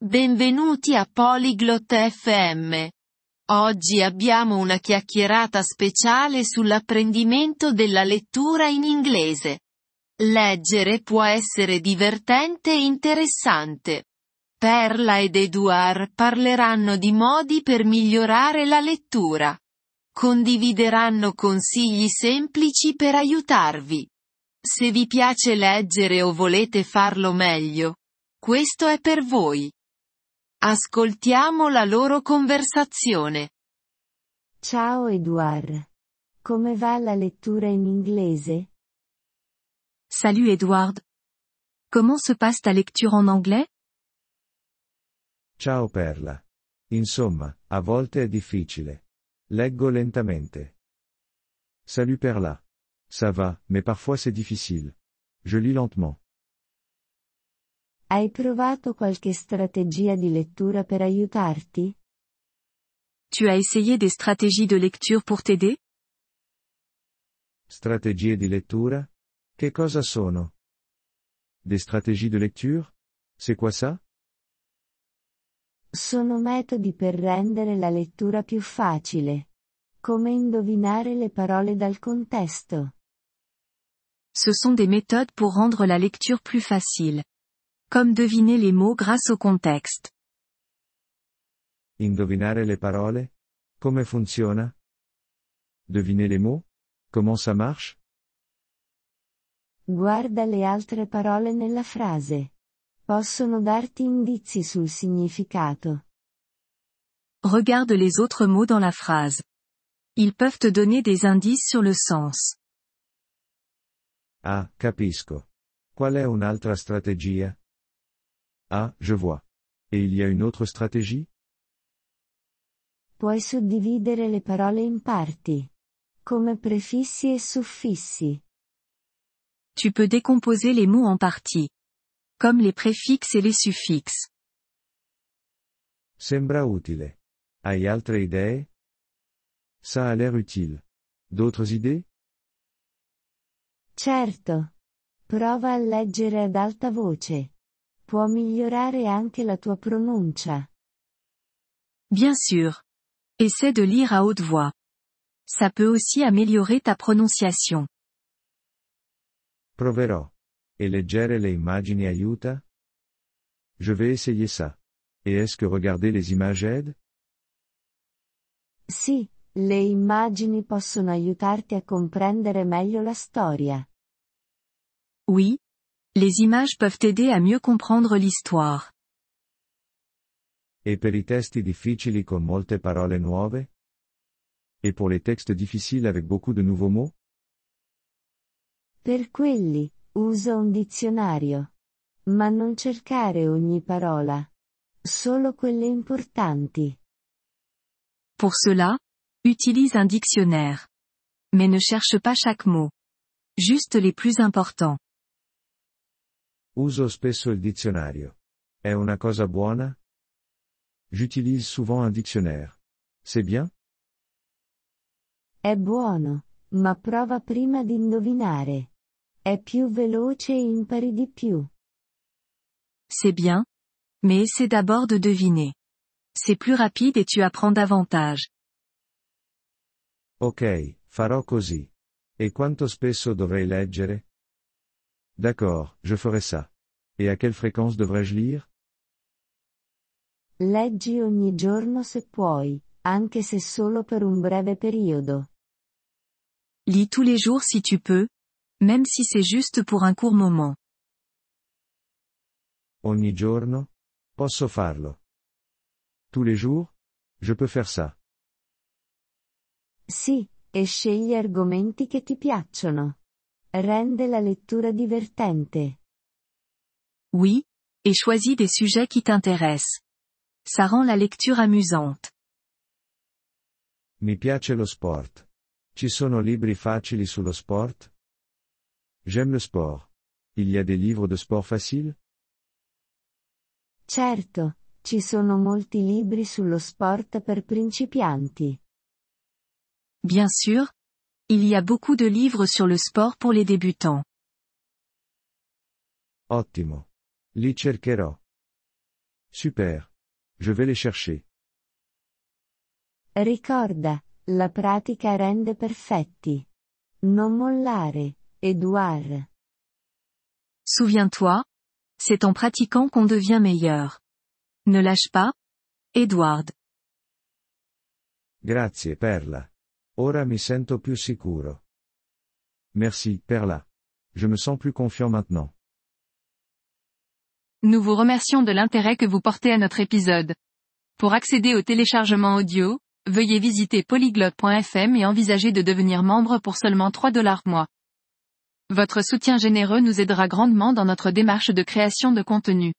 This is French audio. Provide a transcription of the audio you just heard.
Benvenuti a Polyglot FM. Oggi abbiamo una chiacchierata speciale sull'apprendimento della lettura in inglese. Leggere può essere divertente e interessante. Perla ed Eduard parleranno di modi per migliorare la lettura. Condivideranno consigli semplici per aiutarvi. Se vi piace leggere o volete farlo meglio, questo è per voi. Ascoltiamo la loro conversazione. Ciao Edouard. Come va la lettura in inglese? Salut Edward. Comment se passe ta lecture en anglais? Ciao Perla. Insomma, a volte è difficile. Leggo lentamente. Salut Perla. Ça va, mais parfois c'est difficile. Je lis lentement. Hai provato qualche strategia di lettura per aiutarti? Tu as essayé des stratégies de lecture pour t'aider Strategie di lettura? Che cosa sono? Des stratégies de lecture? C'est quoi ça? Sono metodi per rendere la lettura più facile. Come indovinare le parole dal contesto. Ce sont des méthodes pour rendre la lecture plus facile. Comme deviner les mots grâce au contexte. Indovinare le parole? Come funziona? Deviner les mots? Comment ça marche? Guarda le altre parole nella frase. Possono darti indizi sul significato. Regarde les autres mots dans la phrase. Ils peuvent te donner des indices sur le sens. Ah, capisco. Qual è un'altra strategia? Ah, je vois. Et il y a une autre stratégie? Puoi suddividere le parole in parti. Come prefissi e suffissi. Tu peux décomposer les mots en parties. Comme les préfixes et les suffixes. Sembra utile. Hai altre idee? Ça a l'air utile. D'autres idées? Certo. Prova a leggere ad alta voce. Può migliorare anche la tua pronuncia. Bien sûr. Essaie de lire à haute voix. Ça peut aussi améliorer ta prononciation. Proverò. Et leggere le immagini aiuta? Je vais essayer ça. Et est-ce que regarder les images aide? Sì, le immagini possono aiutarti a comprendere meglio la storia. Oui. Les images peuvent t'aider à mieux comprendre l'histoire. Et per i testi difficili con molte parole nuove? Et pour les textes difficiles avec beaucoup de nouveaux mots? Per quelli, usa un dizionario. Ma non cercare ogni parola. Solo quelle importanti. Pour cela, utilise un dictionnaire. Mais ne cherche pas chaque mot. Juste les plus importants. Uso spesso il dizionario. È una cosa buona? J'utilise souvent un dictionnaire. C'est bien? È buono, ma prova prima di indovinare. È più veloce e impari di più. C'est bien. Mais essaie d'abord de deviner. C'est plus rapide et tu apprends davantage. Ok, farò così. E quanto spesso dovrei leggere? D'accord, je ferai ça. Et à quelle fréquence devrais-je lire? Leggi ogni giorno se puoi, anche se solo per un breve periodo. Lis tous les jours si tu peux. Même si c'est juste pour un court moment. Ogni giorno? Posso farlo. Tous les jours? Je peux faire ça. Sì, e scegli argomenti che ti piacciono. Rende la lettura divertente. Oui. Et choisis des sujets qui t'intéressent. Ça rend la lecture amusante. Mi piace lo sport. Ci sono libri facili sullo sport? J'aime le sport. Il y a des livres de sport faciles? Certo, ci sono molti libri sullo sport per principianti. Bien sûr. Il y a beaucoup de livres sur le sport pour les débutants. Ottimo. Li cercherò. Super. Je vais les chercher. Ricorda, la pratica rende perfetti. Non mollare, Edouard. Souviens-toi, c'est en pratiquant qu'on devient meilleur. Ne lâche pas, Edward. Grazie Perla. Ora mi sento più sicuro. Merci, Perla. Je me sens plus confiant maintenant. Nous vous remercions de l'intérêt que vous portez à notre épisode. Pour accéder au téléchargement audio, veuillez visiter polyglotte.fm et envisager de devenir membre pour seulement 3 dollars mois. Votre soutien généreux nous aidera grandement dans notre démarche de création de contenu.